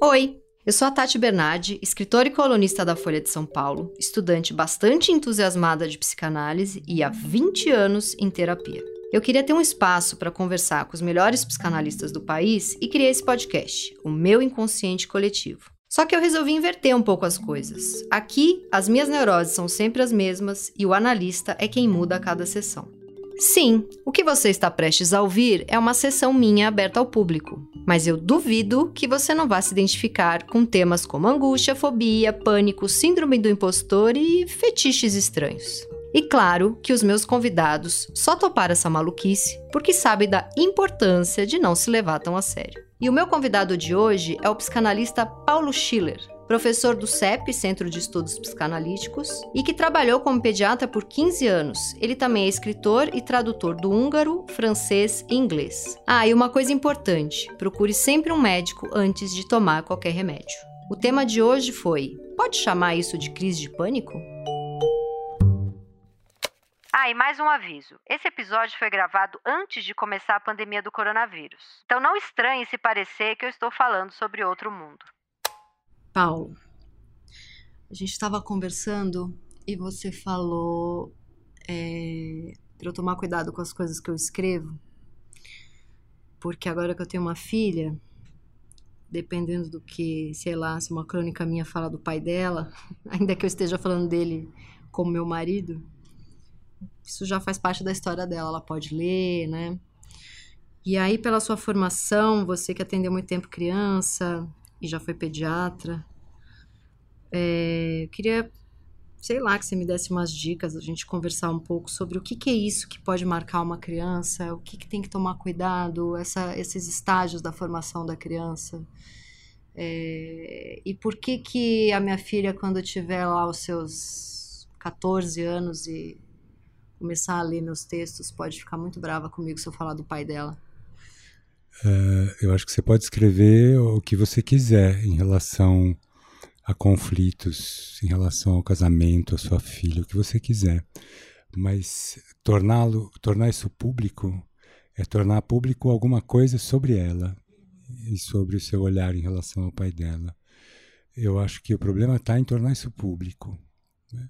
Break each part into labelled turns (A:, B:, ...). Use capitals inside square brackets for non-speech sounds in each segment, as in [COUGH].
A: Oi, eu sou a Tati Bernardi, escritora e colunista da Folha de São Paulo, estudante bastante entusiasmada de psicanálise e há 20 anos em terapia. Eu queria ter um espaço para conversar com os melhores psicanalistas do país e criei esse podcast, o meu inconsciente coletivo. Só que eu resolvi inverter um pouco as coisas. Aqui, as minhas neuroses são sempre as mesmas e o analista é quem muda a cada sessão. Sim, o que você está prestes a ouvir é uma sessão minha aberta ao público, mas eu duvido que você não vá se identificar com temas como angústia, fobia, pânico, síndrome do impostor e fetiches estranhos. E claro que os meus convidados só toparam essa maluquice porque sabem da importância de não se levar tão a sério. E o meu convidado de hoje é o psicanalista Paulo Schiller, professor do CEP, Centro de Estudos Psicanalíticos, e que trabalhou como pediatra por 15 anos. Ele também é escritor e tradutor do húngaro, francês e inglês. Ah, e uma coisa importante: procure sempre um médico antes de tomar qualquer remédio. O tema de hoje foi: pode chamar isso de crise de pânico? Ah, e mais um aviso. Esse episódio foi gravado antes de começar a pandemia do coronavírus. Então não estranhe se parecer que eu estou falando sobre outro mundo. Paulo, a gente estava conversando e você falou é, para eu tomar cuidado com as coisas que eu escrevo, porque agora que eu tenho uma filha, dependendo do que, sei lá, se uma crônica minha fala do pai dela, [LAUGHS] ainda que eu esteja falando dele como meu marido, isso já faz parte da história dela, ela pode ler, né? E aí, pela sua formação, você que atendeu muito tempo criança, e já foi pediatra. É, eu queria, sei lá, que você me desse umas dicas, a gente conversar um pouco sobre o que, que é isso que pode marcar uma criança, o que, que tem que tomar cuidado, essa, esses estágios da formação da criança. É, e por que que a minha filha, quando tiver lá os seus 14 anos e começar a ler meus textos, pode ficar muito brava comigo se eu falar do pai dela?
B: Uh, eu acho que você pode escrever o que você quiser em relação a conflitos, em relação ao casamento, a sua filha, o que você quiser. Mas torná-lo, tornar isso público é tornar público alguma coisa sobre ela e sobre o seu olhar em relação ao pai dela. Eu acho que o problema está em tornar isso público. Né?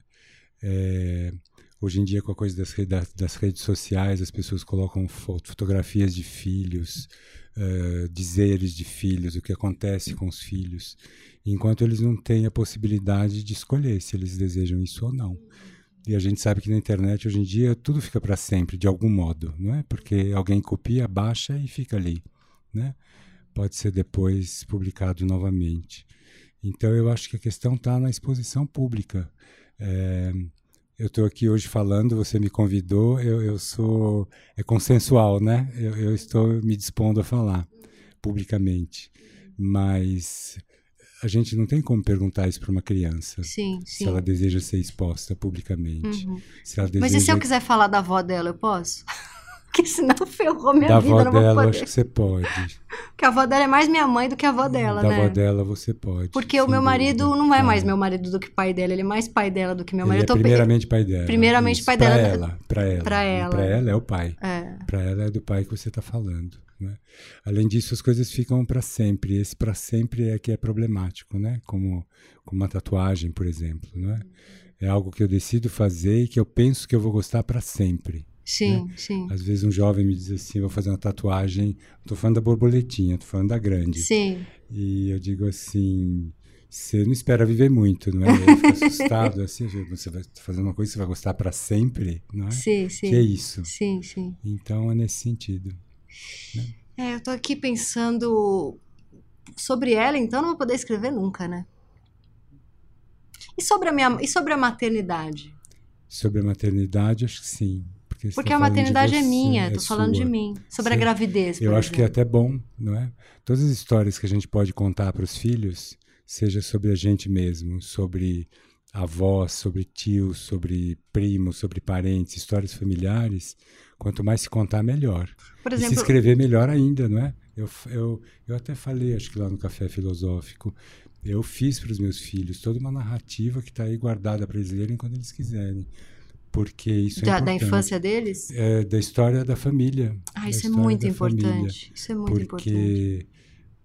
B: É, Hoje em dia, com a coisa das, redes, das redes sociais, as pessoas colocam fotografias de filhos, uh, dizeres de filhos, o que acontece com os filhos, enquanto eles não têm a possibilidade de escolher se eles desejam isso ou não. E a gente sabe que na internet hoje em dia tudo fica para sempre, de algum modo, não é? Porque alguém copia, baixa e fica ali, né? Pode ser depois publicado novamente. Então eu acho que a questão está na exposição pública. É, eu estou aqui hoje falando, você me convidou, eu, eu sou. É consensual, né? Eu, eu estou me dispondo a falar publicamente. Mas a gente não tem como perguntar isso para uma criança.
A: Sim,
B: sim. Se ela deseja ser exposta publicamente. Uhum.
A: Deseja... Mas e se eu quiser falar da avó dela, eu posso? Porque senão [LAUGHS] ferrou minha
B: da
A: vida.
B: Da avó dela, acho que você pode.
A: Porque a avó dela é mais minha mãe do que a avó dela,
B: da
A: né?
B: Da avó dela você pode.
A: Porque o meu marido dúvida. não é mais meu marido do que pai dela, ele é mais pai dela do que meu marido.
B: Ele é primeiramente pai dela.
A: Primeiramente
B: Isso.
A: pai
B: pra
A: dela.
B: Ela, pra ela.
A: Pra ela.
B: Pra ela é o pai.
A: É.
B: Pra ela é do pai que você está falando. Né? Além disso, as coisas ficam para sempre. Esse para sempre é que é problemático, né? Como, como uma tatuagem, por exemplo, né? É algo que eu decido fazer e que eu penso que eu vou gostar para sempre.
A: Sim,
B: né?
A: sim.
B: Às vezes um jovem me diz assim, vou fazer uma tatuagem, estou falando da borboletinha, estou falando da grande.
A: Sim.
B: E eu digo assim, você não espera viver muito, não é? Eu fico assustado, [LAUGHS] assim, você vai fazer uma coisa que você vai gostar para sempre, não é?
A: Sim, sim.
B: Que é isso.
A: Sim, sim.
B: Então é nesse sentido. Né?
A: É, eu tô aqui pensando sobre ela, então não vou poder escrever nunca, né? E sobre a minha e sobre a maternidade?
B: Sobre a maternidade, acho que sim. Porque,
A: porque
B: tá
A: a maternidade
B: você,
A: é minha,
B: é
A: tô falando de mim. Sobre
B: Sim.
A: a gravidez.
B: Eu acho que é até bom, não é? Todas as histórias que a gente pode contar para os filhos, seja sobre a gente mesmo, sobre avós, sobre tios, sobre primos, sobre parentes, histórias familiares, quanto mais se contar, melhor.
A: Por
B: E
A: exemplo,
B: se escrever melhor ainda, não é? Eu, eu, eu até falei, acho que lá no Café Filosófico, eu fiz para os meus filhos toda uma narrativa que está aí guardada para eles lerem quando eles quiserem. Porque isso é
A: da, da
B: importante.
A: infância deles?
B: É, da história da família.
A: Ah,
B: da
A: isso é muito
B: da família.
A: importante. Isso é muito importante.
B: Porque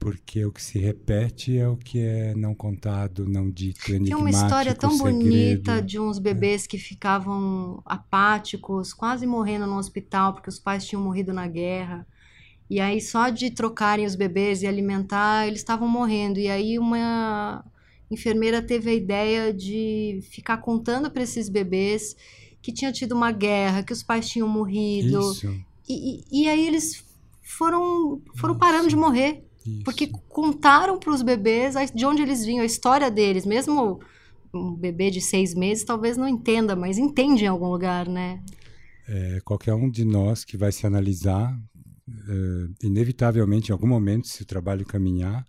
B: porque o que se repete é o que é não contado, não dito, enigmático,
A: Tem uma história tão segredo. bonita de uns bebês é. que ficavam apáticos, quase morrendo no hospital porque os pais tinham morrido na guerra. E aí só de trocarem os bebês e alimentar, eles estavam morrendo. E aí uma enfermeira teve a ideia de ficar contando para esses bebês que tinha tido uma guerra, que os pais tinham morrido.
B: Isso.
A: E, e, aí eles foram, foram parando de morrer. Isso. Porque contaram para os bebês de onde eles vinham, a história deles. Mesmo um bebê de seis meses talvez não entenda, mas entende em algum lugar, né?
B: É, qualquer um de nós que vai se analisar, é, inevitavelmente, em algum momento, se o trabalho caminhar,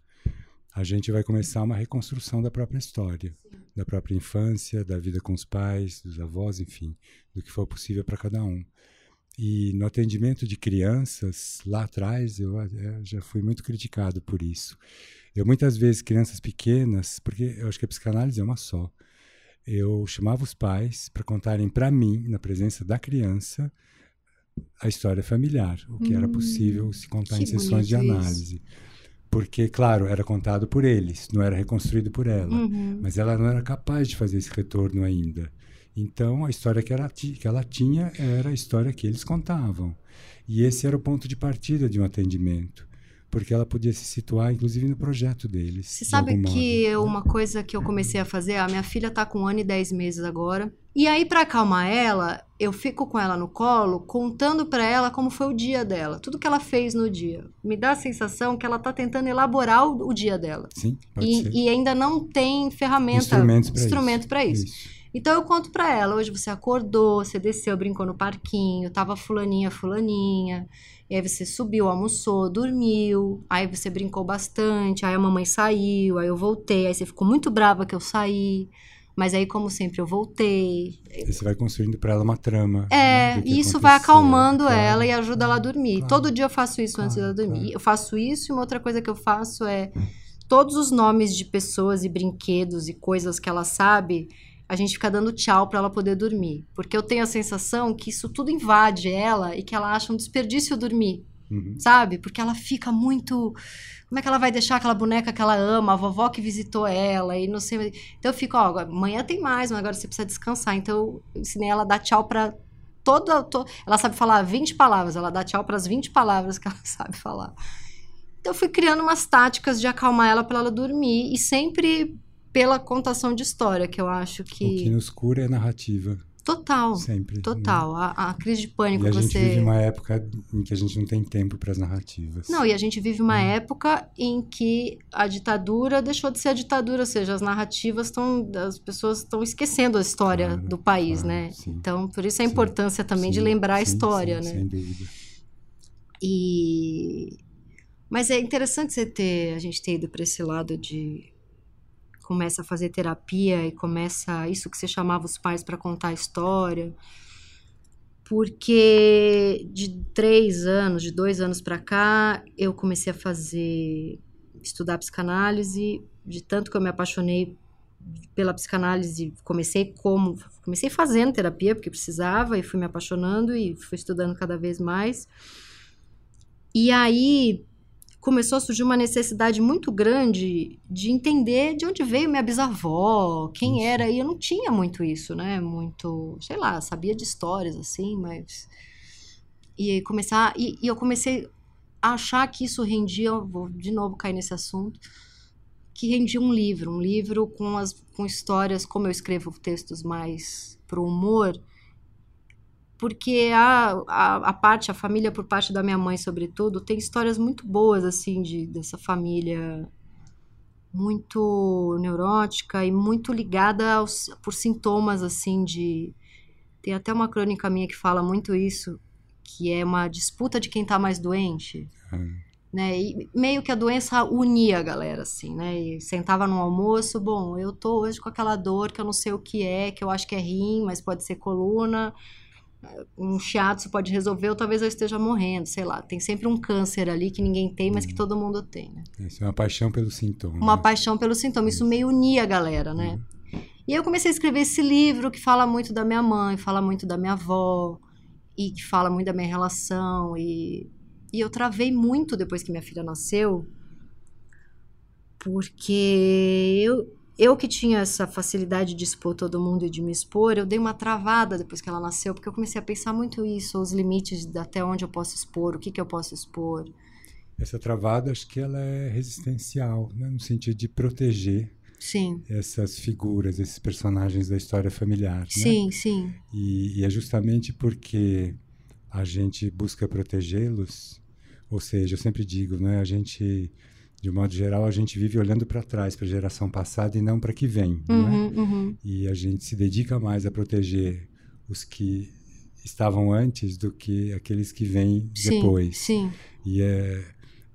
B: a gente vai começar uma reconstrução da própria história. Da própria infância, da vida com os pais, dos avós, enfim, do que for possível para cada um. E no atendimento de crianças, lá atrás, eu, eu, já fui muito criticado por isso. Eu, muitas vezes, crianças pequenas, porque eu acho que a psicanálise é uma só, eu chamava os pais para contarem para mim, na presença da criança, a história familiar, o que hum, era possível se contar em sessões de análise. Isso. Porque, claro, era contado por eles, não era reconstruído por ela. Uhum. Mas ela não era capaz de fazer esse retorno ainda. Então, a história que ela, que ela tinha era a história que eles contavam. E esse era o ponto de partida de um atendimento porque ela podia se situar, inclusive, no projeto deles.
A: Você sabe que modo. uma coisa que eu comecei a fazer, a minha filha está com um ano e dez meses agora, e aí para acalmar ela, eu fico com ela no colo, contando para ela como foi o dia dela, tudo que ela fez no dia. Me dá a sensação que ela está tentando elaborar o, o, dia dela.
B: Sim, pode
A: e,
B: ser.
A: e ainda não tem ferramenta, instrumento para isso. isso. isso. Então eu conto para ela, hoje você acordou, você desceu, brincou no parquinho, tava fulaninha, fulaninha, e aí você subiu, almoçou, dormiu, aí você brincou bastante, aí a mamãe saiu, aí eu voltei, aí você ficou muito brava que eu saí. Mas aí, como sempre, eu voltei.
B: E você vai construindo para ela uma trama.
A: É, né, e isso vai acalmando claro. ela e ajuda ela a dormir. Claro. Todo dia eu faço isso claro, antes dela dormir. Eu faço isso e uma outra coisa que eu faço é todos os nomes de pessoas e brinquedos e coisas que ela sabe, a gente fica dando tchau para ela poder dormir. Porque eu tenho a sensação que isso tudo invade ela e que ela acha um desperdício dormir. Uhum. Sabe? Porque ela fica muito. Como é que ela vai deixar aquela boneca que ela ama, a vovó que visitou ela e não sei. Então eu fico, ó, amanhã tem mais, mas agora você precisa descansar. Então eu ensinei ela a dar tchau para toda. To... Ela sabe falar 20 palavras, ela dá tchau para as 20 palavras que ela [LAUGHS] sabe falar. Então eu fui criando umas táticas de acalmar ela para ela dormir e sempre pela contação de história, que eu acho que.
B: O que nos cura é narrativa.
A: Total.
B: Sempre.
A: Total. Né? A, a, crise de pânico.
B: E a
A: você...
B: gente vive uma época em que a gente não tem tempo para as narrativas.
A: Não, e a gente vive uma hum. época em que a ditadura deixou de ser a ditadura, ou seja, as narrativas estão. As pessoas estão esquecendo a história claro, do país, claro, né? Sim. Então, por isso a importância sim, também sim, de lembrar a história, né?
B: Sem dúvida.
A: E. Mas é interessante você ter, a gente ter ido para esse lado de começa a fazer terapia e começa isso que você chamava os pais para contar a história. Porque de três anos, de dois anos para cá, eu comecei a fazer, estudar psicanálise, de tanto que eu me apaixonei pela psicanálise, comecei como, comecei fazendo terapia porque precisava e fui me apaixonando e fui estudando cada vez mais. E aí começou a surgir uma necessidade muito grande de entender de onde veio minha bisavó, quem era, e eu não tinha muito isso, né? Muito, sei lá, sabia de histórias assim, mas e começar e, e eu comecei a achar que isso rendia, vou de novo cair nesse assunto, que rendia um livro, um livro com as com histórias, como eu escrevo textos mais pro humor, porque a, a, a, parte, a família por parte da minha mãe, sobretudo, tem histórias muito boas, assim, de, dessa família muito neurótica e muito ligada aos, por sintomas, assim, de... Tem até uma crônica minha que fala muito isso, que é uma disputa de quem tá mais doente. Uhum. Né? E meio que a doença unia a galera, assim, né? E sentava no almoço, bom, eu tô hoje com aquela dor que eu não sei o que é, que eu acho que é rim, mas pode ser coluna um chiado você pode resolver, ou talvez eu esteja morrendo, sei lá. Tem sempre um câncer ali que ninguém tem, mas que todo mundo tem, né?
B: Isso é uma paixão pelo sintoma.
A: Uma né? paixão pelo sintoma. Isso meio unia a galera, né? Hum. E aí eu comecei a escrever esse livro que fala muito da minha mãe, fala muito da minha avó, e que fala muito da minha relação. E, e eu travei muito depois que minha filha nasceu, Porque eu, eu que tinha essa facilidade de expor todo mundo e de me expor, eu dei uma travada depois que ela nasceu, porque eu comecei a pensar muito isso, os limites de até onde eu posso expor, o que, que eu posso expor.
B: Essa travada, acho que ela é resistencial, né? no sentido de proteger
A: sim.
B: essas figuras, esses personagens da história familiar. Né?
A: Sim, né? sim.
B: E, e é justamente porque a gente busca protegê-los, ou seja, eu sempre digo, né, a gente de modo geral, a gente vive olhando para trás, para a geração passada e não para que vem. É?
A: Uhum, é? uhum.
B: E a gente se dedica mais a proteger os que estavam antes do que aqueles que vêm depois.
A: Sim.
B: E é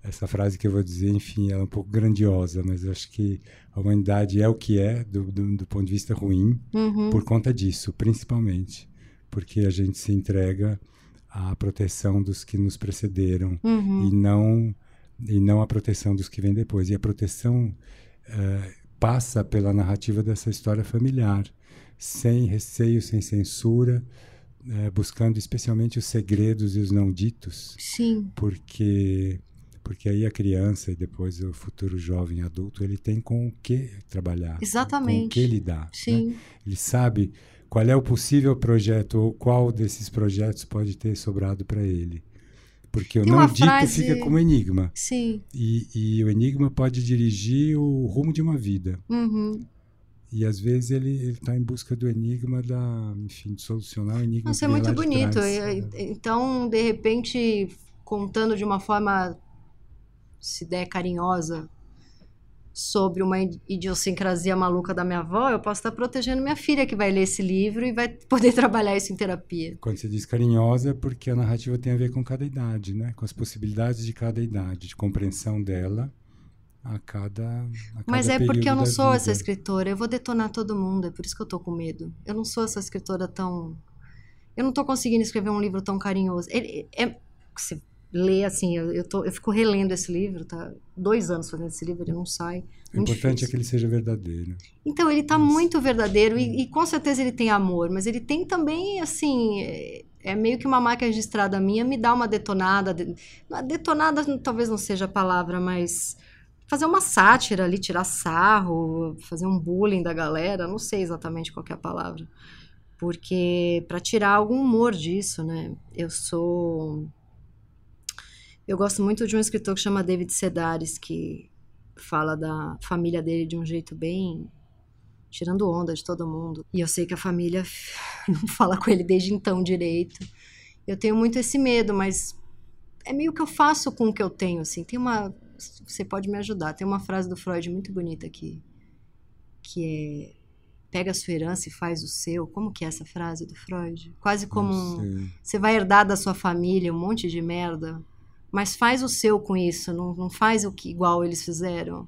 B: essa frase que eu vou dizer, enfim, ela é um pouco grandiosa, mas eu acho que a humanidade é o que é do, do, do ponto de vista ruim
A: uhum.
B: por conta disso, principalmente, porque a gente se entrega à proteção dos que nos precederam
A: uhum.
B: e não e não a proteção dos que vêm depois. E a proteção uh, passa pela narrativa dessa história familiar, sem receio, sem censura, uh, buscando especialmente os segredos e os não ditos.
A: Sim.
B: Porque porque aí a criança e depois o futuro jovem adulto ele tem com o que trabalhar,
A: Exatamente.
B: com o que lidar. Né?
A: Sim.
B: Né? Ele sabe qual é o possível projeto ou qual desses projetos pode ter sobrado para ele. Porque o não dito frase... fica como enigma.
A: Sim.
B: E, e, o enigma pode dirigir o rumo de uma vida.
A: Uhum.
B: E às vezes ele está em busca do enigma da, enfim, de solucionar o enigma.
A: Isso é muito bonito. Então, de repente, contando de uma forma, se der carinhosa, sobre uma idiosincrasia maluca da minha avó, eu posso estar protegendo minha filha que vai ler esse livro e vai [LAUGHS] poder trabalhar isso em terapia.
B: Quando você diz carinhosa, é porque a narrativa tem a ver com cada idade, né? Com as possibilidades de cada idade, de compreensão dela a cada. A
A: Mas
B: cada
A: é porque eu não sou
B: vida.
A: essa escritora, eu vou detonar todo mundo, é por isso que eu tô com medo. Eu não sou essa escritora tão. Eu não tô conseguindo escrever um livro tão carinhoso. Ele, é, você ler, assim, eu, eu, tô, eu fico relendo esse livro, tá? Dois anos fazendo esse livro, ele não sai.
B: O importante difícil. é que ele seja verdadeiro.
A: Então, ele está muito verdadeiro e, e, com certeza ele tem amor, mas ele tem também, assim, é, é meio que uma marca registrada minha, me dá uma detonada. De, detonada talvez não seja a palavra, mas fazer uma sátira ali, tirar sarro, fazer um bullying da galera, não sei exatamente qual é a palavra. Porque para tirar algum humor disso, né? Eu sou eu gosto muito de um escritor que chama David Sedaris, que fala da família dele de um jeito bem tirando onda de todo mundo. E eu sei que a família [LAUGHS] não fala com ele desde então direito. Eu tenho muito esse medo, mas é meio que eu faço com o que eu tenho, assim. Tem uma você pode me ajudar. Tem uma frase do Freud muito bonita aqui, que é pega a sua herança e faz o seu. Como que é essa frase do Freud? Quase como um, você vai herdar da sua família um monte de merda mas faz o seu com isso, não, não faz o que igual eles fizeram.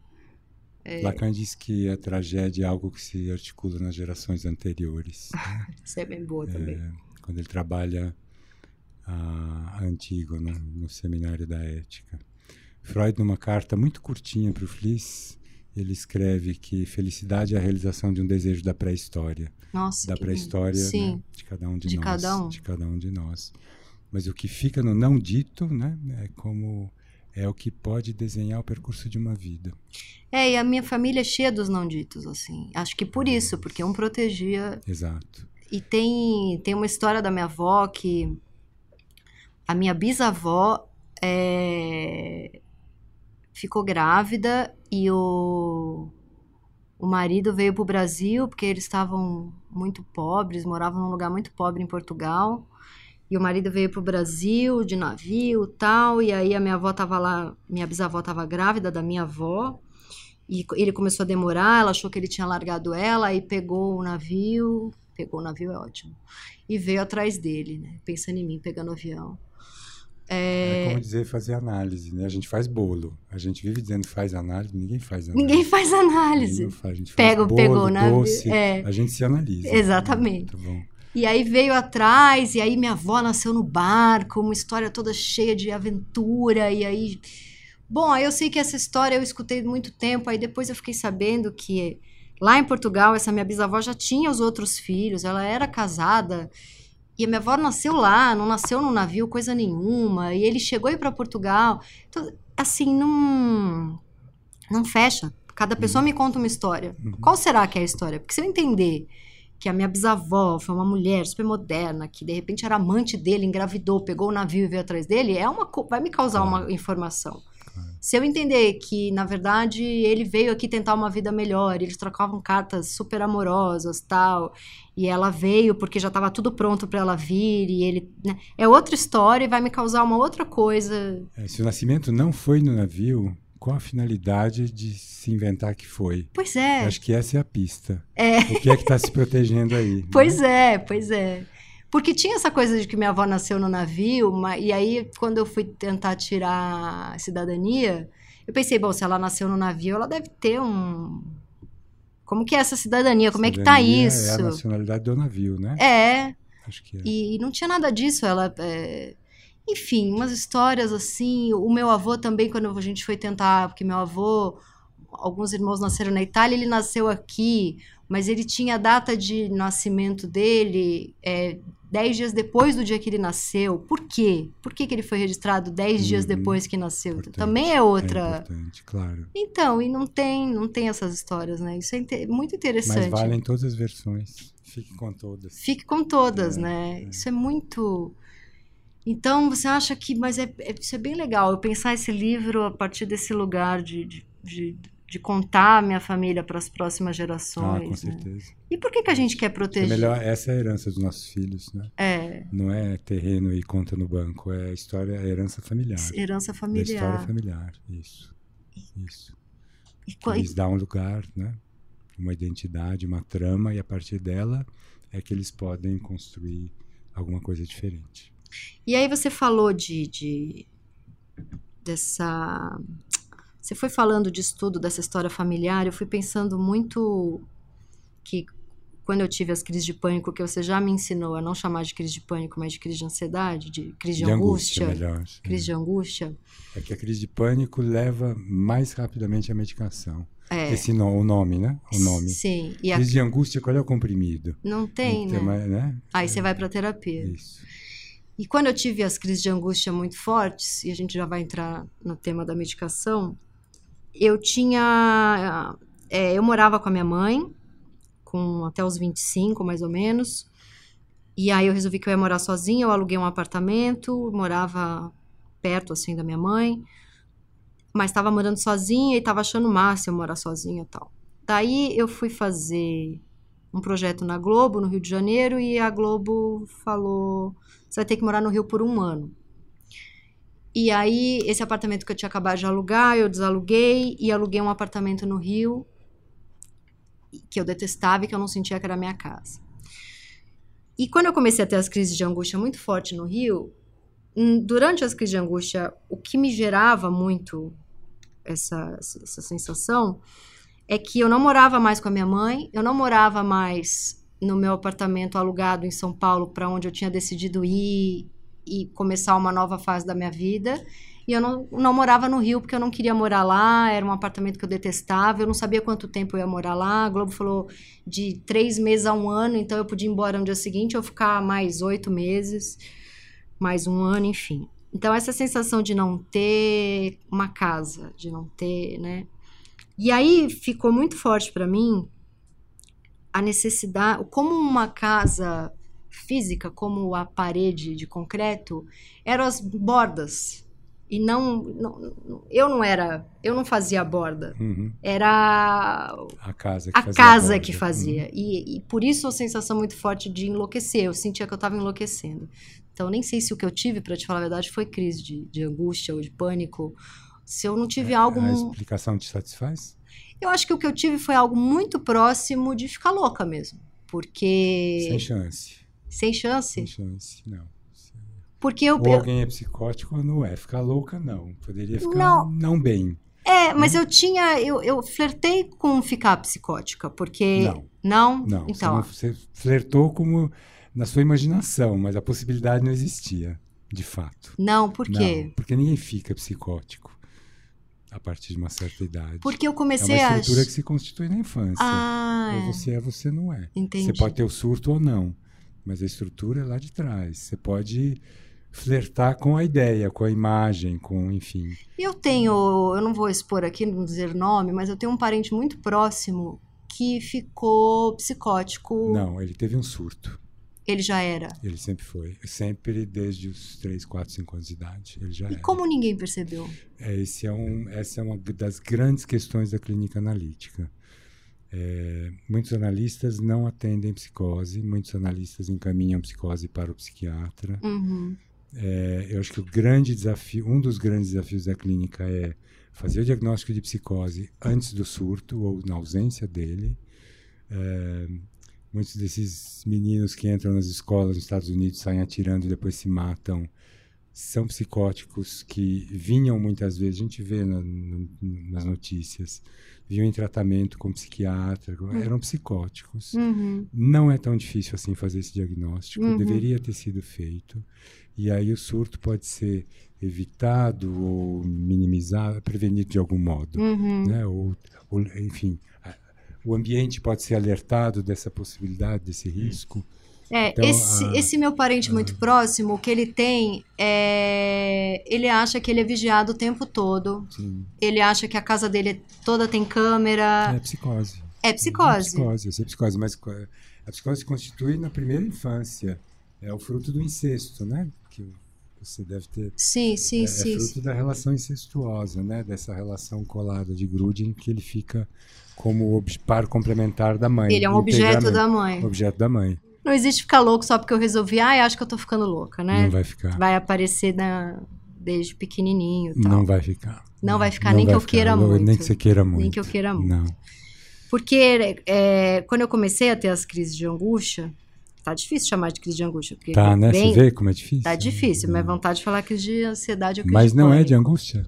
B: É... Lacan diz que a tragédia é algo que se articula nas gerações anteriores. [LAUGHS]
A: isso é bem boa também. É,
B: quando ele trabalha a, a Antígona no Seminário da Ética. Freud, numa carta muito curtinha para o Fliss, ele escreve que felicidade é a realização de um desejo da pré-história.
A: Nossa,
B: da pré-história né, de cada um de,
A: de
B: nós.
A: Um.
B: De cada um de nós. Mas o que fica no não dito, né, é como é o que pode desenhar o percurso de uma vida.
A: É, e a minha família é cheia dos não ditos, assim. Acho que por isso, porque um protegia.
B: Exato.
A: E tem, tem uma história da minha avó que a minha bisavó é, ficou grávida e o, o marido veio para o Brasil porque eles estavam muito pobres, moravam num lugar muito pobre em Portugal. E o marido veio pro Brasil de navio tal. E aí a minha avó tava lá, minha bisavó tava grávida da minha avó. E ele começou a demorar, ela achou que ele tinha largado ela, aí pegou o navio. Pegou o navio, é ótimo. E veio atrás dele, né? Pensando em mim, pegando o avião.
B: É... é... como dizer fazer análise, né? A gente faz bolo. A gente vive dizendo faz análise, ninguém faz análise.
A: Ninguém faz análise.
B: Ninguém faz. A gente
A: Pega,
B: faz bolo,
A: pegou
B: doce,
A: É.
B: A gente se analisa.
A: Exatamente.
B: Tá bom.
A: E aí veio atrás, e aí minha avó nasceu no barco, uma história toda cheia de aventura, e aí. Bom, aí eu sei que essa história eu escutei muito tempo, aí depois eu fiquei sabendo que lá em Portugal, essa minha bisavó já tinha os outros filhos, ela era casada, e a minha avó nasceu lá, não nasceu no navio, coisa nenhuma, e ele chegou aí para Portugal. Então, assim, não. Não fecha Cada pessoa uhum. me conta uma história. Uhum. Qual será que é a história? Porque se eu entender que a minha bisavó foi uma mulher super moderna, que de repente era amante dele, engravidou, pegou o navio e veio atrás dele, é uma vai me causar uma informação. Se eu entender que, na verdade, ele veio aqui tentar uma vida melhor, eles trocavam cartas super amorosas, tal, e ela veio porque já estava tudo pronto para ela vir, e ele. Né, é outra história e vai me causar uma outra coisa.
B: É, se o nascimento não foi no navio, qual a finalidade de se inventar que foi?
A: Pois é.
B: Acho que essa é a pista. É. O que é que está se protegendo aí?
A: Pois né? é, pois é. Porque tinha essa coisa de que minha avó nasceu no navio, e aí quando eu fui tentar tirar a cidadania, eu pensei, bom, se ela nasceu no navio, ela deve ter um. Como que é essa cidadania? Como cidadania é que tá isso? É
B: a nacionalidade do navio, né?
A: É.
B: Acho que é.
A: E não tinha nada disso. Ela. É... Enfim, umas histórias assim. O meu avô também, quando a gente foi tentar, porque meu avô, alguns irmãos nasceram na Itália, ele nasceu aqui, mas ele tinha a data de nascimento dele é, dez dias depois do dia que ele nasceu. Por quê? Por que, que ele foi registrado dez uhum. dias depois que nasceu? Importante. Também é outra. É
B: importante, claro.
A: Então, e não tem, não tem essas histórias, né? Isso é muito interessante.
B: Mas valem todas as versões. Fique com todas.
A: Fique com todas, é, né? É. Isso é muito então, você acha que. Mas é, é, isso é bem legal, eu pensar esse livro a partir desse lugar de, de, de, de contar a minha família para as próximas gerações. Ah,
B: com né? certeza.
A: E por que, que a gente quer proteger?
B: É melhor, essa é a herança dos nossos filhos, né?
A: É.
B: Não é terreno e conta no banco, é a história, herança familiar.
A: Herança familiar.
B: Da história familiar, isso. Isso. E qual... Eles dão um lugar, né? Uma identidade, uma trama, e a partir dela é que eles podem construir alguma coisa diferente.
A: E aí você falou de, de dessa você foi falando de estudo dessa história familiar, eu fui pensando muito que quando eu tive as crises de pânico, que você já me ensinou a não chamar de crise de pânico, mas de crise de ansiedade, de crise de, de angústia. angústia melhor, crise de angústia.
B: É que a crise de pânico leva mais rapidamente à medicação. É. Esse no, o nome, né? O nome.
A: Sim.
B: E crise a... de angústia, qual é o comprimido?
A: Não tem, Não né? né? Aí é. você vai para terapia.
B: Isso.
A: E quando eu tive as crises de angústia muito fortes, e a gente já vai entrar no tema da medicação, eu tinha. É, eu morava com a minha mãe, com até os 25 mais ou menos. E aí eu resolvi que eu ia morar sozinha, eu aluguei um apartamento, morava perto assim da minha mãe, mas estava morando sozinha e estava achando massa eu morar sozinha e tal. Daí eu fui fazer um projeto na Globo, no Rio de Janeiro, e a Globo falou: você vai ter que morar no Rio por um ano. E aí, esse apartamento que eu tinha acabado de alugar, eu desaluguei e aluguei um apartamento no Rio que eu detestava e que eu não sentia que era minha casa. E quando eu comecei a ter as crises de angústia muito forte no Rio, hum, durante as crises de angústia, o que me gerava muito essa, essa sensação é que eu não morava mais com a minha mãe, eu não morava mais no meu apartamento alugado em São Paulo, para onde eu tinha decidido ir e começar uma nova fase da minha vida. E eu não, não morava no Rio porque eu não queria morar lá, era um apartamento que eu detestava, eu não sabia quanto tempo eu ia morar lá. A Globo falou de três meses a um ano, então eu podia ir embora no dia seguinte ou ficar mais oito meses, mais um ano, enfim. Então, essa sensação de não ter uma casa, de não ter, né? E aí ficou muito forte para mim a necessidade, como uma casa física, como a parede de concreto, eram as bordas. E não, não eu não era, eu não fazia a borda.
B: Uhum.
A: Era
B: a casa que
A: a
B: fazia.
A: Casa
B: a
A: que fazia. Uhum. E, e por isso a sensação muito forte de enlouquecer. Eu sentia que eu estava enlouquecendo. Então, nem sei se o que eu tive, para te falar a verdade, foi crise de, de angústia ou de pânico. Se eu não tive
B: é,
A: algo.
B: A explicação te satisfaz?
A: Eu acho que o que eu tive foi algo muito próximo de ficar louca mesmo. Porque.
B: Sem chance.
A: Sem chance?
B: Sem chance, não.
A: Porque eu.
B: Ou alguém é psicótico ou não é. Ficar louca, não. Poderia ficar não, não bem.
A: É, mas eu tinha. Eu, eu flertei com ficar psicótica, porque.
B: Não.
A: Não?
B: Não.
A: Então.
B: Você, não, você flertou como na sua imaginação, mas a possibilidade não existia, de fato.
A: Não, por quê?
B: Não, porque ninguém fica psicótico a partir de uma certa idade.
A: Porque eu comecei
B: a... É uma estrutura a... que se constitui na infância.
A: Ah,
B: ou você é, você não é.
A: Entendi.
B: Você pode ter o surto ou não, mas a estrutura é lá de trás. Você pode flertar com a ideia, com a imagem, com, enfim.
A: Eu tenho, eu não vou expor aqui, não dizer nome, mas eu tenho um parente muito próximo que ficou psicótico.
B: Não, ele teve um surto.
A: Ele já era.
B: Ele sempre foi. Sempre desde os 3, 4, 5 anos de idade. Ele já
A: e
B: era.
A: como ninguém percebeu?
B: É, esse é um, essa é uma das grandes questões da clínica analítica. É, muitos analistas não atendem psicose, muitos analistas encaminham psicose para o psiquiatra.
A: Uhum.
B: É, eu acho que o grande desafio, um dos grandes desafios da clínica é fazer o diagnóstico de psicose antes do surto ou na ausência dele. É, muitos desses meninos que entram nas escolas nos Estados Unidos saem atirando e depois se matam são psicóticos que vinham muitas vezes, a gente vê na, no, nas notícias, vinham em tratamento com psiquiatra, eram psicóticos.
A: Uhum.
B: Não é tão difícil assim fazer esse diagnóstico,
A: Uhum.
B: deveria ter sido feito. E aí o surto pode ser evitado ou minimizado, prevenido de algum modo.
A: Uhum.
B: Né? Ou, ou, enfim, o ambiente pode ser alertado dessa possibilidade, desse risco.
A: É,
B: Então,
A: esse,
B: a-
A: esse meu parente muito próximo, o que ele tem é. Ele acha que ele é vigiado o tempo todo.
B: Sim.
A: Ele acha que a casa dele toda tem câmera.
B: É psicose.
A: É psicose.
B: É psicose, eu sei psicose, mas co- a psicose se constitui na primeira infância. É o fruto do incesto, né? Que você deve ter.
A: Sim, sim,
B: é,
A: sim.
B: é fruto da relação incestuosa, né? Dessa relação colada de Grudem que ele fica como par complementar da mãe.
A: Ele é um objeto da mãe.
B: Objeto da mãe.
A: Não existe ficar louco só porque eu resolvi, ah, acho que eu tô ficando louca, né?
B: Não vai ficar.
A: Vai aparecer na... desde pequenininho tal.
B: Não vai ficar.
A: Não vai ficar, nem que eu queira muito.
B: Nem que você queira muito.
A: Nem que eu queira muito.
B: Não.
A: Porque é, quando eu comecei a ter as crises de angústia, tá difícil chamar de crise de angústia. Porque
B: Tá, né?
A: vem-
B: Você vê como é difícil?
A: Tá difícil, mas
B: Não.
A: vontade de falar crise de ansiedade ou crise
B: Mas não é de angústia?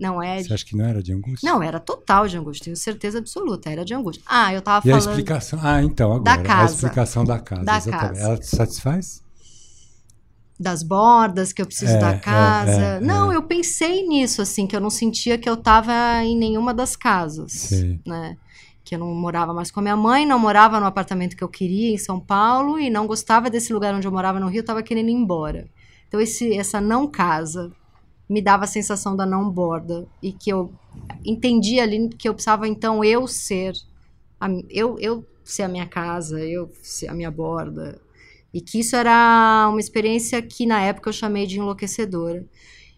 A: Não é
B: Você acha que não era de angústia?
A: Não, era total de angústia, tenho certeza absoluta, era de angústia. Ah, eu tava
B: E a
A: falando...
B: explicação. Ah, então, agora.
A: casa.
B: A explicação da casa.
A: Da
B: exatamente.
A: casa.
B: Ela te satisfaz?
A: das bordas, que eu preciso
B: É,
A: da
B: é,
A: casa.
B: é,
A: não,
B: é.
A: eu pensei nisso, assim, que eu não sentia que eu tava em nenhuma das casas,
B: Sei.
A: né? Que eu não morava mais com a minha mãe, não morava no apartamento que eu queria em São Paulo e não gostava desse lugar onde eu morava no Rio, eu tava querendo ir embora. Então esse, essa não casa me dava a sensação da não borda e que eu entendi ali que eu precisava então eu ser a, eu, eu ser a minha casa, eu ser a minha borda. E que isso era uma experiência que na época eu chamei de enlouquecedora.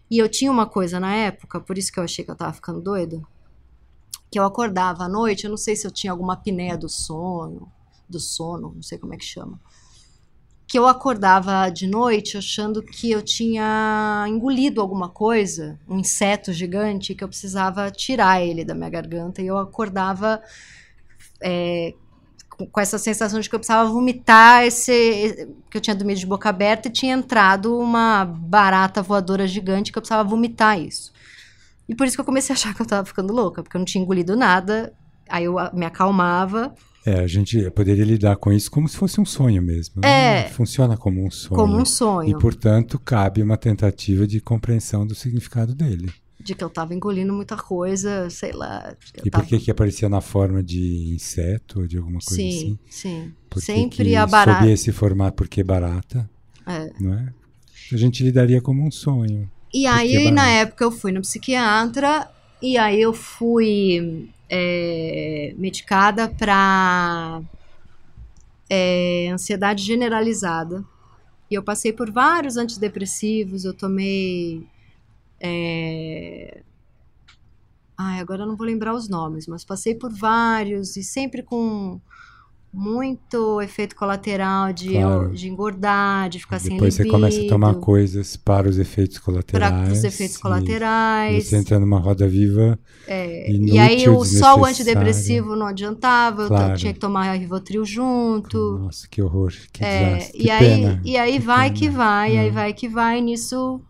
A: E eu tinha uma coisa na época, por isso que eu achei que eu tava ficando doida, que eu acordava à noite, eu não sei se eu tinha alguma apneia do sono, do sono, não sei como é que chama. Que eu acordava de noite achando que eu tinha engolido alguma coisa, um inseto gigante, que eu precisava tirar ele da minha garganta. E eu acordava é, com, essa sensação de que eu precisava vomitar esse. que eu tinha dormido de boca aberta e tinha entrado uma barata voadora gigante que eu precisava vomitar isso. E por isso que eu comecei a achar que eu tava ficando louca, porque eu não tinha engolido nada. Aí eu me acalmava,
B: É, a gente poderia lidar com isso como se fosse um sonho mesmo. né?
A: É.
B: Funciona como um sonho.
A: como um sonho,
B: E, portanto, cabe uma tentativa de compreensão do significado dele.
A: de que eu tava engolindo muita coisa, sei lá.
B: E por que que aparecia na forma de inseto ou de alguma coisa
A: Sim,
B: assim?
A: sim.
B: Que
A: Sempre a barata.
B: Sob esse formato, porque barata,
A: É.
B: não é? A gente lidaria como um sonho.
A: E aí, na época, eu fui no psiquiatra e aí eu fui é, medicada para ansiedade generalizada. E eu passei por vários antidepressivos, eu tomei. É... Ai, agora eu não vou lembrar os nomes, mas passei por vários e sempre com muito efeito colateral de,
B: Claro.
A: de engordar, de ficar sem
B: Depois você começa a tomar coisas para os efeitos colaterais.
A: para os efeitos colaterais.
B: Você entra numa roda viva.
A: É,
B: inútil,
A: e aí o, só o antidepressivo não adiantava, eu
B: Claro.
A: tinha que tomar Rivotril junto.
B: Nossa, que horror, que
A: É,
B: desastre.
A: e aí,
B: pena.
A: e aí
B: que
A: vai
B: pena.
A: que vai,
B: É.
A: aí vai que vai, nisso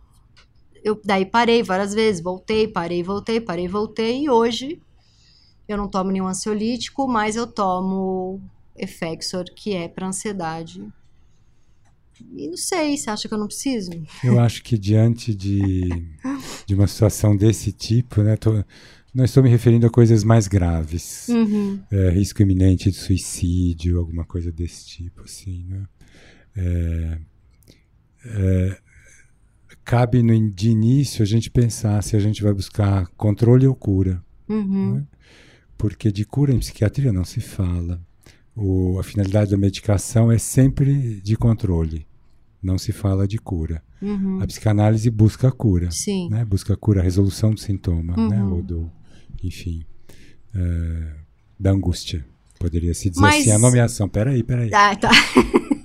A: eu daí parei várias vezes, voltei, parei, voltei, parei, voltei, e hoje eu não tomo nenhum ansiolítico, mas eu tomo Effexor, que é para ansiedade. E não sei, você acha que eu não preciso?
B: Eu acho que diante de, de uma situação desse tipo, né, tô, não estou me referindo a coisas mais graves,
A: Uhum.
B: é, risco iminente de suicídio, alguma coisa desse tipo, assim, né? É, é, cabe no, de início a gente pensar se a gente vai buscar controle ou cura.
A: Uhum.
B: Né? Porque de cura em psiquiatria não se fala. O, a finalidade da medicação é sempre de controle. Não se fala de cura.
A: Uhum.
B: A psicanálise busca a cura.
A: Sim.
B: Né? Busca a cura, a resolução do sintoma, né?
A: Uhum.
B: Ou do, enfim, eh, da angústia. Poderia se dizer
A: Mas-
B: assim, a nomeação. Peraí, peraí.
A: Ah, tá.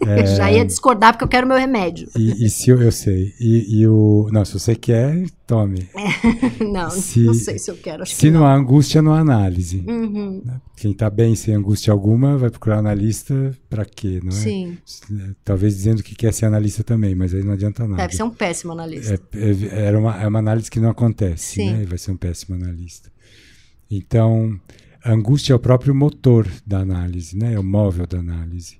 B: É. [LAUGHS]
A: Já ia discordar porque eu quero meu remédio.
B: E, e se eu, eu sei. E, e o. Não, se você quer, tome. [LAUGHS]
A: Não,
B: Se-
A: não sei se eu quero.
B: Se
A: que
B: não há angústia, não há análise.
A: Uhum.
B: né? Quem está bem sem angústia alguma vai procurar analista para quê, não é?
A: Sim.
B: Talvez dizendo que quer ser analista também, mas aí não adianta nada.
A: Deve ser um péssimo analista.
B: É, é, era uma, é uma análise que não acontece,
A: Sim.
B: né? Vai ser um péssimo analista. Então, a angústia é o próprio motor da análise, né? É o móvel da análise.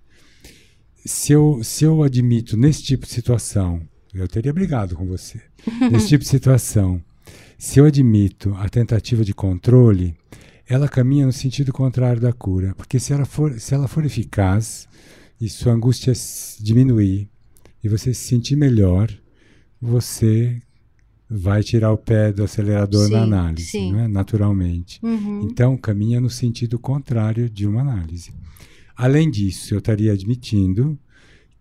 B: Se eu, se eu admito nesse tipo de situação, eu teria brigado com você. [LAUGHS] nesse tipo de situação, se eu admito a tentativa de controle, ela caminha no sentido contrário da cura. Porque se ela for, se ela for eficaz e sua angústia diminuir e você se sentir melhor, você vai tirar o pé do acelerador
A: Sim,
B: na análise,
A: sim.
B: não é? naturalmente.
A: Uhum.
B: Então, caminha no sentido contrário de uma análise. Além disso, eu estaria admitindo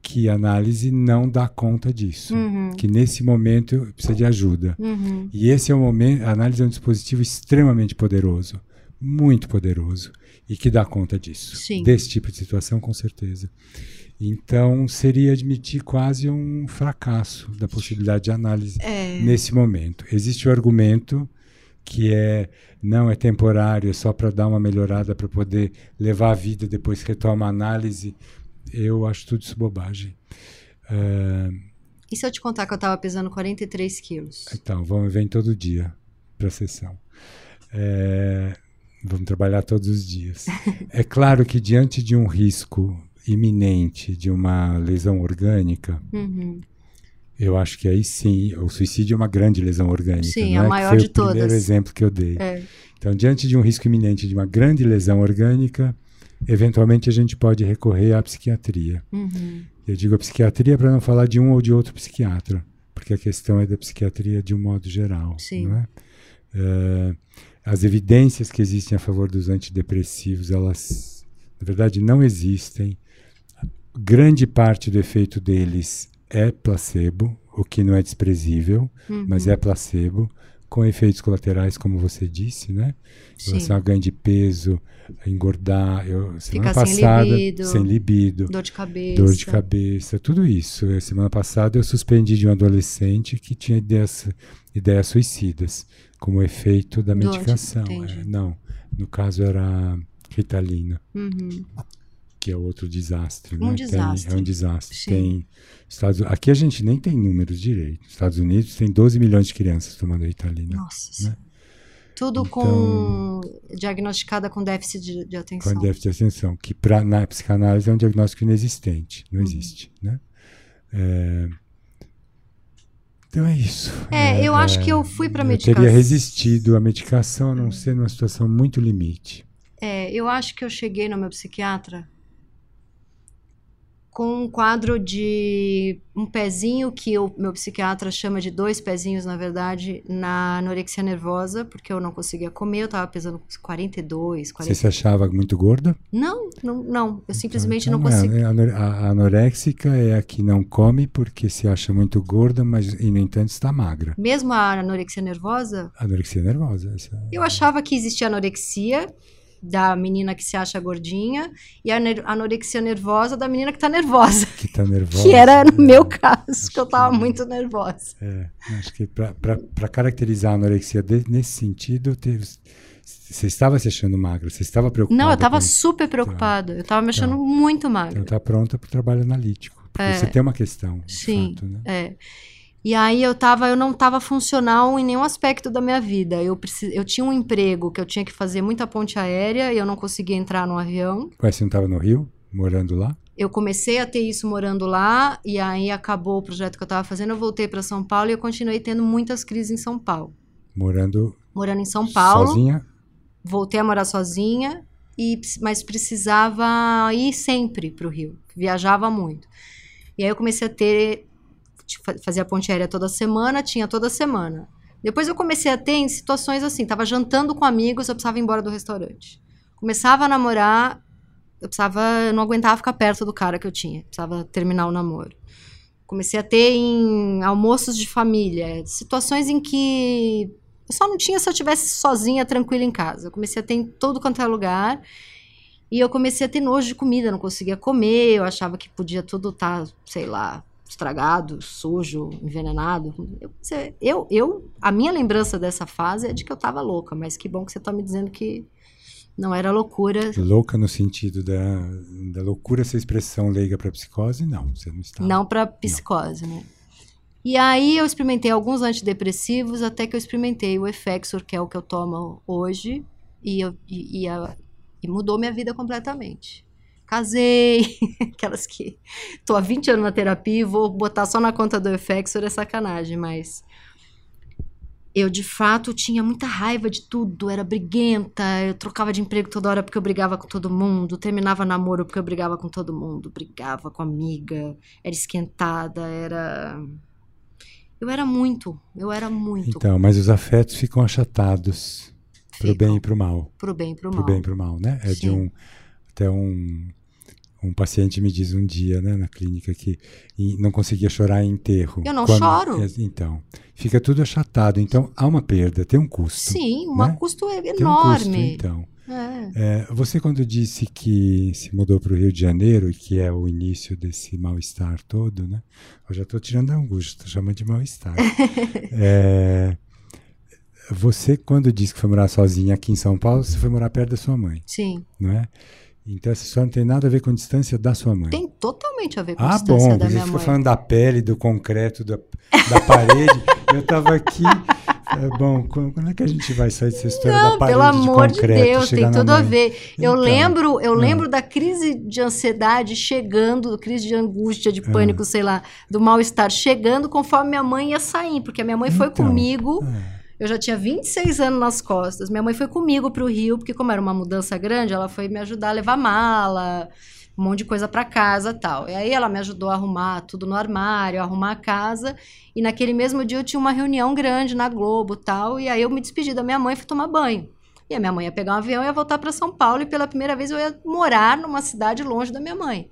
B: que a análise não dá conta disso,
A: Uhum.
B: que nesse momento precisa de ajuda.
A: Uhum.
B: E esse é o momento, a análise é um dispositivo extremamente poderoso, muito poderoso, e que dá conta disso.
A: Sim.
B: Desse tipo de situação, com certeza. Então, seria admitir quase um fracasso da possibilidade de análise
A: É.
B: nesse momento. Existe o argumento que é não é temporário, é só para dar uma melhorada para poder levar a vida depois que retoma a análise. Eu acho tudo isso bobagem. Ah,
A: E se eu te contar que eu tava pesando 43 quilos?
B: então, vamos vem todo dia para a sessão. É, vamos trabalhar todos os dias. [LAUGHS] É claro que diante de um risco iminente de uma lesão orgânica,
A: Uhum.
B: eu acho que aí sim, o suicídio é uma grande lesão orgânica.
A: Sim, a
B: é?
A: Maior
B: foi
A: de
B: o primeiro
A: todas.
B: exemplo que eu dei.
A: É.
B: Então, diante de um risco iminente de uma grande lesão orgânica, eventualmente a gente pode recorrer à psiquiatria.
A: Uhum.
B: Eu digo a psiquiatria para não falar de um ou de outro psiquiatra, porque a questão é da psiquiatria de um modo geral.
A: Sim.
B: Não é? Eh, as evidências que existem a favor dos antidepressivos, elas, na verdade, não existem. Grande parte do efeito deles é placebo, o que não é desprezível,
A: Uhum.
B: mas é placebo, com efeitos colaterais, como você disse, né? Em relação a ganho de peso, engordar. Eu, semana
A: Ficar sem
B: passada,
A: libido.
B: sem libido,
A: Dor de cabeça.
B: dor de cabeça, tudo isso. Eh, Semana passada eu suspendi de um adolescente que tinha ideias, ideias suicidas, como efeito da medicação.
A: entendi.
B: É, não, no caso era Ritalina,
A: Uhum.
B: Que é outro desastre.
A: Um
B: né? Tem-
A: desastre.
B: é um desastre.
A: Sim.
B: Tem Estados, aqui a gente nem tem números direito. Nos Estados Unidos tem 12 milhões de crianças tomando Ritalina.
A: Nossa Senhora. Tudo
B: Então-
A: com. diagnosticada com déficit de, de atenção.
B: com déficit de atenção, que pra, na psicanálise é um diagnóstico inexistente,
A: Uhum.
B: não existe, né? É, Então é isso.
A: É, eu acho que eu fui pra medicação.
B: Eu teria resistido à medicação a não ser numa situação muito limite.
A: É, eu acho que eu cheguei no meu psiquiatra com um quadro de um pezinho que o meu psiquiatra chama de dois pezinhos, na verdade, na anorexia nervosa, porque eu não conseguia comer, eu tava pesando 42,
B: Você
A: 40.
B: se achava muito gorda?
A: Não, não, não, eu simplesmente
B: Então,
A: não
B: é,
A: conseguia.
B: a anore- A, a anoréxica é a que não come porque se acha muito gorda, mas e, no entanto está magra.
A: Mesmo a anorexia nervosa,
B: Anorexia nervosa. Essa,
A: eu achava que existia anorexia da menina que se acha gordinha e a anorexia nervosa da menina que tá nervosa.
B: que está nervosa. [LAUGHS]
A: Que era no
B: né?
A: meu caso, que eu tava
B: que-
A: muito nervosa.
B: É, acho que para caracterizar a anorexia de- nesse sentido, teve- você estava se achando magra, você estava preocupada.
A: Não, eu tava
B: com isso.
A: super preocupada. Eu tava me achando
B: Tá.
A: muito
B: Então
A: magra.
B: está pronta para o trabalho analítico. Porque
A: É.
B: você tem uma questão,
A: Sim.
B: fato, né?
A: É. E aí eu tava, eu não tava funcional em nenhum aspecto da minha vida. Eu, precis, eu tinha um emprego que eu tinha que fazer muita ponte aérea e eu não conseguia entrar no avião.
B: Ué, você não estava no Rio, morando lá?
A: Eu comecei a ter isso morando lá e aí acabou o projeto que eu tava fazendo, eu voltei para São Paulo e eu continuei tendo muitas crises em São Paulo.
B: Morando
A: Morando em São Paulo,
B: sozinha?
A: voltei a morar sozinha, e, mas precisava ir sempre para o Rio. Viajava muito. E aí eu comecei a ter fazia ponte aérea toda semana, tinha toda semana. Depois eu comecei a ter em situações assim, tava jantando com amigos, eu precisava ir embora do restaurante. Começava a namorar, eu precisava, eu não aguentava ficar perto do cara que eu tinha, precisava terminar o namoro. Comecei a ter em almoços de família, situações em que eu só não tinha se eu tivesse sozinha, tranquila em casa. Eu comecei a ter em todo quanto é lugar. E eu comecei a ter nojo de comida, não conseguia comer, eu achava que podia tudo estar, tá, sei lá, estragado, sujo, envenenado. Eu, eu, a minha lembrança dessa fase é de que eu tava louca, mas que bom que você tá me dizendo que não era loucura.
B: Louca no sentido da, da loucura, essa expressão leiga para psicose? Não, você não está.
A: Não para psicose, não. né? E aí eu experimentei alguns antidepressivos, até que eu experimentei o Effexor, que é o que eu tomo hoje, e, eu, e, e, a, e mudou minha vida completamente. Casei, [LAUGHS] aquelas que tô há 20 anos na terapia e vou botar só na conta do Effexor é sacanagem, mas eu de fato tinha muita raiva de tudo, era briguenta, eu trocava de emprego toda hora porque eu brigava com todo mundo, terminava namoro porque eu brigava com todo mundo, brigava com amiga, era esquentada, era eu era muito, eu era muito.
B: Então, mas os afetos ficam achatados ficam. pro bem e pro mal.
A: Pro bem e pro mal.
B: Pro bem e pro mal, né? É Sim. de um até um um paciente me diz um dia, né, na clínica, que não conseguia chorar em enterro.
A: Eu não Quando, choro.
B: Então, fica tudo achatado. Então, há uma perda, tem um custo.
A: Sim, um
B: né?
A: custo enorme.
B: Tem um custo, então. É. É, você, quando disse que se mudou para o Rio de Janeiro, e que é o início desse mal-estar todo, né? Eu já estou tirando a angústia, estou chamando de mal-estar. [LAUGHS] é, você, quando disse que foi morar sozinha aqui em São Paulo, você foi morar perto da sua mãe.
A: Sim.
B: Não é? Então essa história não tem nada a ver com a distância da sua mãe.
A: Tem totalmente a ver com
B: a
A: ah, distância
B: bom,
A: da minha
B: mãe. Ah,
A: bom,
B: você falando da pele, do concreto, da, da parede. eu estava aqui... É, bom, quando é que a gente vai sair dessa história
A: não,
B: da parede
A: pelo amor
B: de, concreto,
A: de Deus, tem tudo a ver. Eu
B: então,
A: lembro, eu lembro da crise de ansiedade chegando, crise de angústia, de pânico, é. sei lá, do mal-estar chegando conforme minha mãe ia sair, porque a minha mãe foi
B: então,
A: comigo. Eu já tinha 26 anos nas costas. Minha mãe foi comigo para o Rio, porque como era uma mudança grande, ela foi me ajudar a levar mala, um monte de coisa para casa tal. E aí ela me ajudou a arrumar tudo no armário, arrumar a casa. E naquele mesmo dia eu tinha uma reunião grande na Globo tal. E aí eu me despedi da minha mãe e fui tomar banho. E a minha mãe ia pegar um avião e ia voltar para São Paulo. E pela primeira vez eu ia morar numa cidade longe da minha mãe.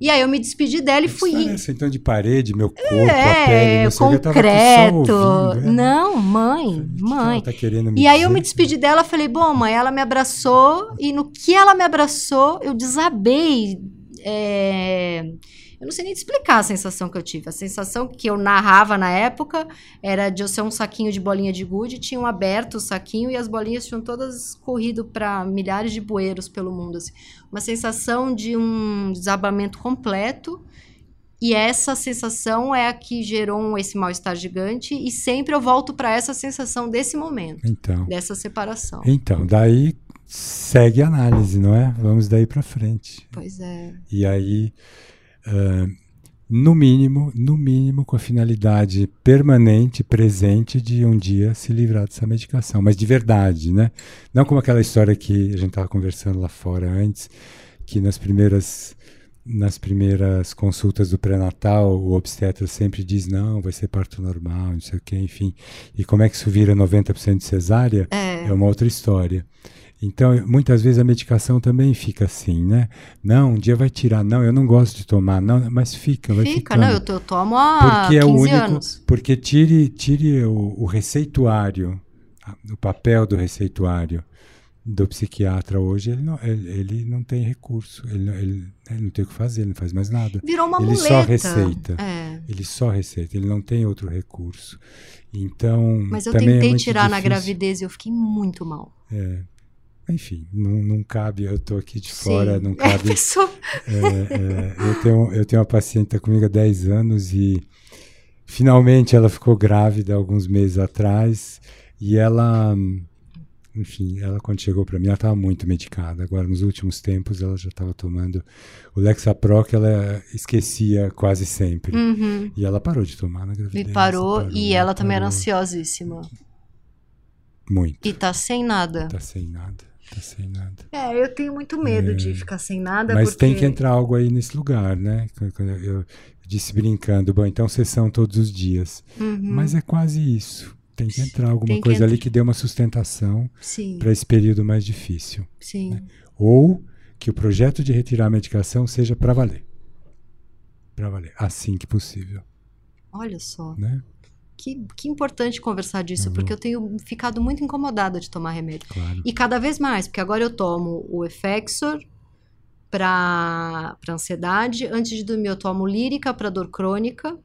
A: E aí eu me despedi dela e fui.
B: Essa, então de parede, meu corpo, é, a pele,
A: não concreto. Ouvindo,
B: é.
A: Não, mãe, mãe.
B: Tá querendo
A: me e aí eu me despedi dela, falei, bom, mãe, ela me abraçou e no que ela me abraçou, eu desabei. É eu não sei nem te explicar a sensação que eu tive. A sensação que eu narrava na época era de eu ser um saquinho de bolinha de gude, tinham aberto o saquinho e as bolinhas tinham todas corrido para milhares de bueiros pelo mundo. Assim. Uma sensação de um desabamento completo. E essa sensação é a que gerou esse mal-estar gigante. E sempre eu volto para essa sensação desse momento,
B: então,
A: dessa separação.
B: Então, daí segue a análise, não é? Vamos daí para frente.
A: Pois é.
B: E aí uh, no mínimo, no mínimo com a finalidade permanente, presente de um dia se livrar dessa medicação, mas de verdade, né? Não como aquela história que a gente estava conversando lá fora antes, que nas primeiras nas primeiras consultas do pré-natal, o obstetra sempre diz: não, vai ser parto normal, não sei o quê, enfim. E como é que isso vira 90% de cesárea?
A: É.
B: é uma outra história. Então, muitas vezes a medicação também fica assim, né? Não, um dia vai tirar. Não, eu não gosto de tomar. Não, mas fica, vai
A: fica,
B: ficando.
A: não, eu, eu tomo há porque 15 é o único, anos.
B: Porque tire, tire o, o receituário, o papel do receituário do psiquiatra hoje, ele não, ele, ele não tem recurso, ele, ele, ele, não tem o que fazer, ele não faz mais nada.
A: Virou uma
B: ele
A: muleta.
B: só receita.
A: É.
B: Ele só receita, ele não tem outro recurso. Então,
A: Mas eu
B: é
A: tentei
B: é
A: tirar
B: difícil.
A: na gravidez e eu fiquei muito mal.
B: É. Enfim, não, não cabe, eu estou aqui de fora, não cabe. [LAUGHS]
A: É, pessoa...
B: é, é, eu, tenho, eu tenho uma paciente que está comigo há 10 anos e finalmente ela ficou grávida alguns meses atrás e ela, enfim, ela quando chegou para mim, ela estava muito medicada. Agora, nos últimos tempos, ela já estava tomando o Lexapro, que ela esquecia quase sempre.
A: Uhum.
B: E ela parou de tomar na gravidez.
A: E parou,
B: parou
A: e ela também era
B: parou.
A: ansiosíssima.
B: Muito.
A: E tá sem nada.
B: Tá sem nada. Tá sem nada.
A: É, eu tenho muito medo
B: É.
A: de ficar sem nada.
B: Mas
A: porque...
B: tem que entrar algo aí nesse lugar, né? Eu, disse brincando, bom, então sessão todos os dias.
A: Uhum.
B: Mas é quase isso. Tem que entrar alguma
A: que
B: coisa ali que dê uma sustentação para esse período mais difícil.
A: sim.
B: Ou que o projeto de retirar a medicação seja para valer. Para valer, assim que possível,
A: Olha só.
B: né?
A: Que, que importante conversar disso,
B: Uhum.
A: porque eu tenho ficado muito incomodada de tomar remédio.
B: Claro.
A: E cada vez mais, porque agora eu tomo o Effexor para ansiedade, antes de dormir eu tomo lírica para dor crônica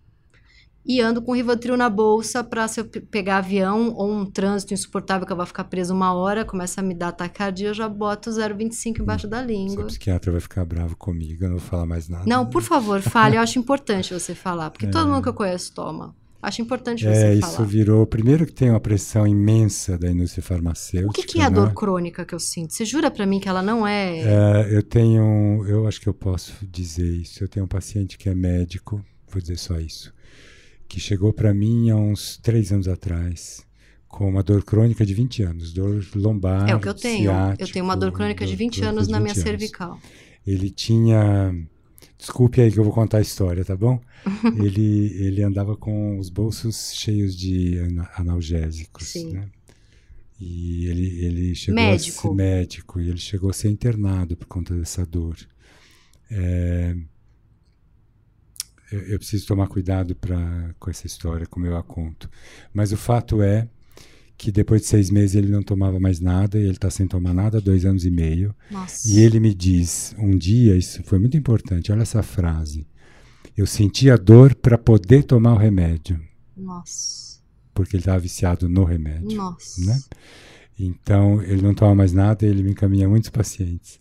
A: e ando com Rivotril na bolsa para se eu pe- pegar avião ou um trânsito insuportável que eu vou ficar preso uma hora, começa a me dar taquicardia, eu já boto 0,25 embaixo da
B: Seu
A: língua.
B: psiquiatra vai ficar bravo comigo, eu não vou falar mais nada.
A: Não, por favor, fale, eu acho importante [LAUGHS] você falar, porque todo mundo que eu conheço toma. Acho importante você
B: É,
A: falar.
B: isso virou. Primeiro que tem uma pressão imensa da indústria farmacêutica.
A: O que, que é a
B: né?
A: dor crônica que eu sinto? Você jura pra mim que ela não é.
B: É, eu tenho. Eu acho que eu posso dizer isso. Eu tenho um paciente que é médico, vou dizer só isso, que chegou para mim há uns três anos atrás com uma dor crônica de 20 anos, dor lombar.
A: É o que eu tenho. Eu
B: ciático,
A: tenho uma dor crônica de
B: dor
A: 20
B: crônica
A: anos
B: de
A: na minha
B: 20 anos.
A: cervical.
B: Ele tinha. Desculpe aí que eu vou contar a história, tá bom? [LAUGHS] ele, ele andava com os bolsos cheios de ana- analgésicos,
A: Sim.
B: né? E ele, ele chegou
A: Médico.
B: a ser médico, e ele chegou a ser internado por conta dessa dor. É, eu, eu preciso tomar cuidado pra, com essa história, como eu a conto. Mas o fato é que depois de seis meses ele não tomava mais nada, e ele está sem tomar nada há dois anos e meio.
A: Nossa.
B: E ele me diz um dia, isso foi muito importante, olha essa frase. Eu sentia dor para poder tomar o remédio,
A: Nossa.
B: porque ele estava viciado no remédio.
A: Nossa.
B: né? Então, ele não toma mais nada, ele me encaminha muitos pacientes.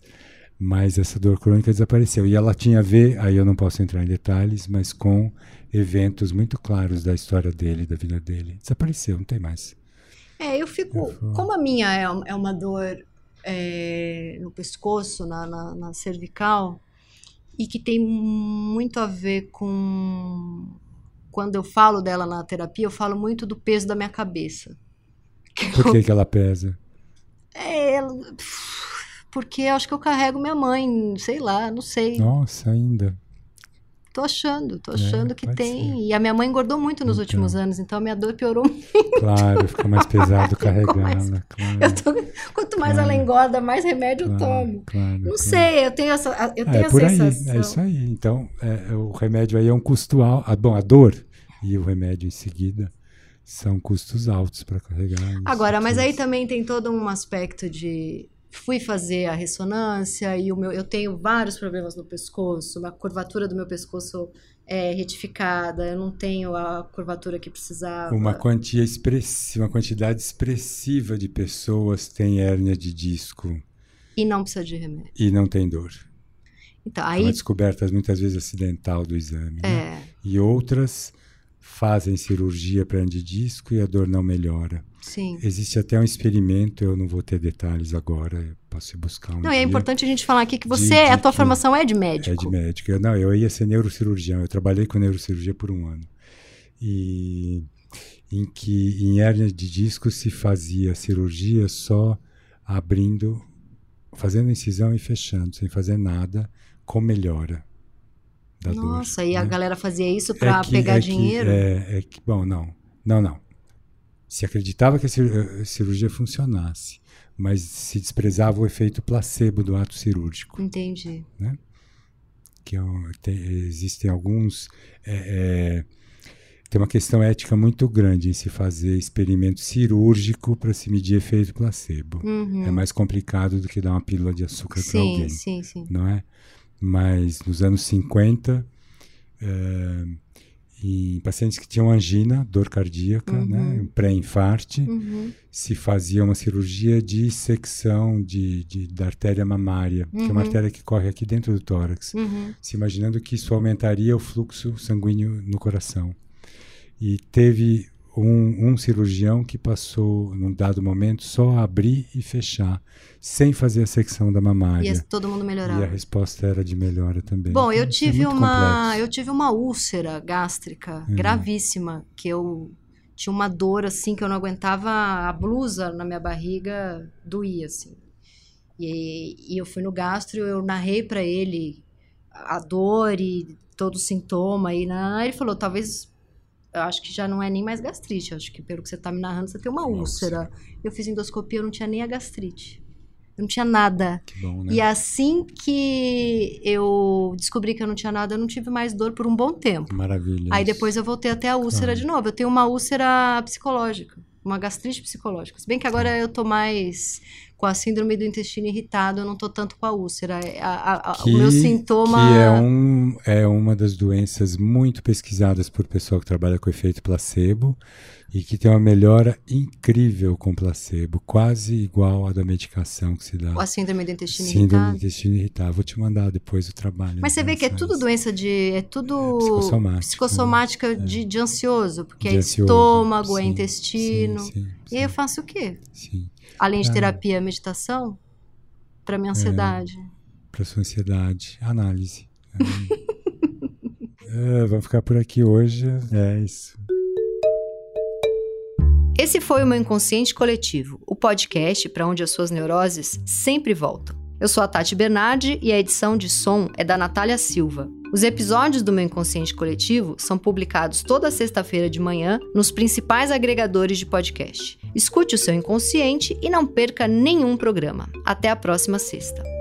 B: Mas essa dor crônica desapareceu. E ela tinha a ver, aí eu não posso entrar em detalhes, mas com eventos muito claros da história dele, da vida dele. Desapareceu, não tem mais.
A: É, eu fico. Como a minha é, é uma dor é, no pescoço, na, na, na cervical, e que tem muito a ver com. Quando eu falo dela na terapia, eu falo muito do peso da minha cabeça. [LAUGHS]
B: Por que, que ela pesa?
A: É, ela- porque acho que eu carrego minha mãe, sei lá, não sei.
B: Nossa, ainda.
A: Tô achando, tô achando que
B: É, pode
A: tem. E a minha mãe engordou muito nos
B: Então.
A: últimos anos, então a minha dor piorou.
B: Claro, fica mais pesado [LAUGHS]
A: Ficou mais-.
B: Claro, [LAUGHS]
A: Eu tô- Quanto mais ela engorda, mais remédio eu
B: claro,
A: tomo.
B: claro,
A: Não
B: claro.
A: sei, eu tenho essa, eu
B: Ah,
A: tenho
B: é
A: a
B: por aí,
A: sensação.
B: é isso aí. Então, é, o remédio aí é um custo alto. Ah, bom, a dor e o remédio em seguida são custos altos para carregar.
A: Agora, mas aí também tem todo um aspecto de fui fazer a ressonância e o meu eu tenho vários problemas no pescoço, a curvatura do meu pescoço é retificada, eu não tenho a curvatura que precisava.
B: Uma quantia expressiva, uma quantidade expressiva de pessoas tem hérnia de disco
A: E não precisa de remédio.
B: e não tem dor.
A: Então,
B: É uma
A: aí
B: descoberta muitas vezes acidental do exame. né?
A: é,
B: E outras fazem cirurgia para de disco e a dor não melhora.
A: sim.
B: Existe até um experimento, eu não vou ter detalhes agora, posso ir buscar um
A: Não, é importante a gente falar aqui que você,
B: de
A: a tua formação é de médico.
B: É de médico. Eu, não, eu ia ser neurocirurgião. Eu trabalhei com neurocirurgia por um ano. E em que em hérnia de disco se fazia cirurgia só abrindo, fazendo incisão e fechando, sem fazer nada, com melhora da dor.
A: Nossa, e a
B: né?
A: galera fazia isso pra
B: É que-
A: pegar
B: é que-
A: dinheiro?
B: é, é que, bom, não. Não, não. Se acreditava que a cir- a cirurgia funcionasse, mas se desprezava o efeito placebo do ato cirúrgico
A: Entendi.
B: que é tem- existem alguns. é, é, tem uma questão ética muito grande em se fazer experimento cirúrgico para se medir efeito placebo.
A: Uhum.
B: É mais complicado do que dar uma pílula de açúcar para
A: sim,
B: alguém,
A: sim, sim.
B: não é? Mas nos anos 50, é, em pacientes que tinham angina, dor cardíaca,
A: Uhum.
B: né, pré-infarte,
A: Uhum.
B: se fazia uma cirurgia de secção de, de- da artéria mamária, que é uma
A: Uhum.
B: artéria que corre aqui dentro do tórax
A: Uhum.
B: se imaginando que isso aumentaria o fluxo sanguíneo no coração. E teve um, um cirurgião que passou, num dado momento, só a abrir e fechar, sem fazer a secção da
A: E
B: mamária.
A: esse- todo mundo
B: E,
A: melhorava.
B: a resposta era de melhora também.
A: Bom, eu
B: Então, isso é
A: tive
B: muito
A: uma,
B: complexo.
A: eu tive uma úlcera gástrica
B: Uhum.
A: gravíssima, que eu tinha uma dor assim que eu não aguentava, a blusa na minha barriga doía assim. E, e eu fui no gastro, eu narrei pra ele a dor e todo o sintoma. E né, ele falou: talvez eu acho que já não é nem mais gastrite. Eu acho que pelo que você está me narrando, você tem uma úlcera. Eu fiz endoscopia, eu não tinha nem a gastrite. Eu não tinha nada.
B: Que bom, né?
A: E assim que eu descobri que eu não tinha nada, eu não tive mais dor por um bom tempo.
B: Maravilha.
A: Aí depois eu voltei até a úlcera
B: Claro.
A: de novo. Eu tenho uma úlcera psicológica, uma gastrite psicológica. Se bem que agora eu tô mais com a síndrome do intestino irritado, eu não tô tanto com a úlcera. A- a- a- o meu sintoma.
B: Que é, um, é uma das doenças muito pesquisadas por pessoal que trabalha com efeito placebo e que tem uma melhora incrível com placebo, quase igual à da medicação que se dá.
A: A síndrome do intestino
B: Síndrome do
A: irritado.
B: intestino irritável. Vou te mandar depois o trabalho.
A: Mas você vê que é tudo
B: doença
A: de. É tudo.
B: Psicossomática,
A: psicossomática de, de ansioso, porque
B: De
A: é
B: ansioso,
A: estômago, é
B: sim,
A: intestino.
B: Sim, sim,
A: E aí eu faço o quê?
B: sim.
A: Além de
B: Ah.
A: terapia, meditação? Pra minha ansiedade.
B: Para sua ansiedade, análise. [LAUGHS] É, vamos ficar por aqui hoje. É isso.
A: Esse foi o meu Inconsciente Coletivo, o podcast para onde as suas neuroses sempre voltam. Eu sou a Tati Bernardi e a edição de som é da Natália Silva. Os episódios do meu Inconsciente Coletivo são publicados toda sexta-feira de manhã nos principais agregadores de podcast. Escute o seu inconsciente e não perca nenhum programa. Até a próxima sexta.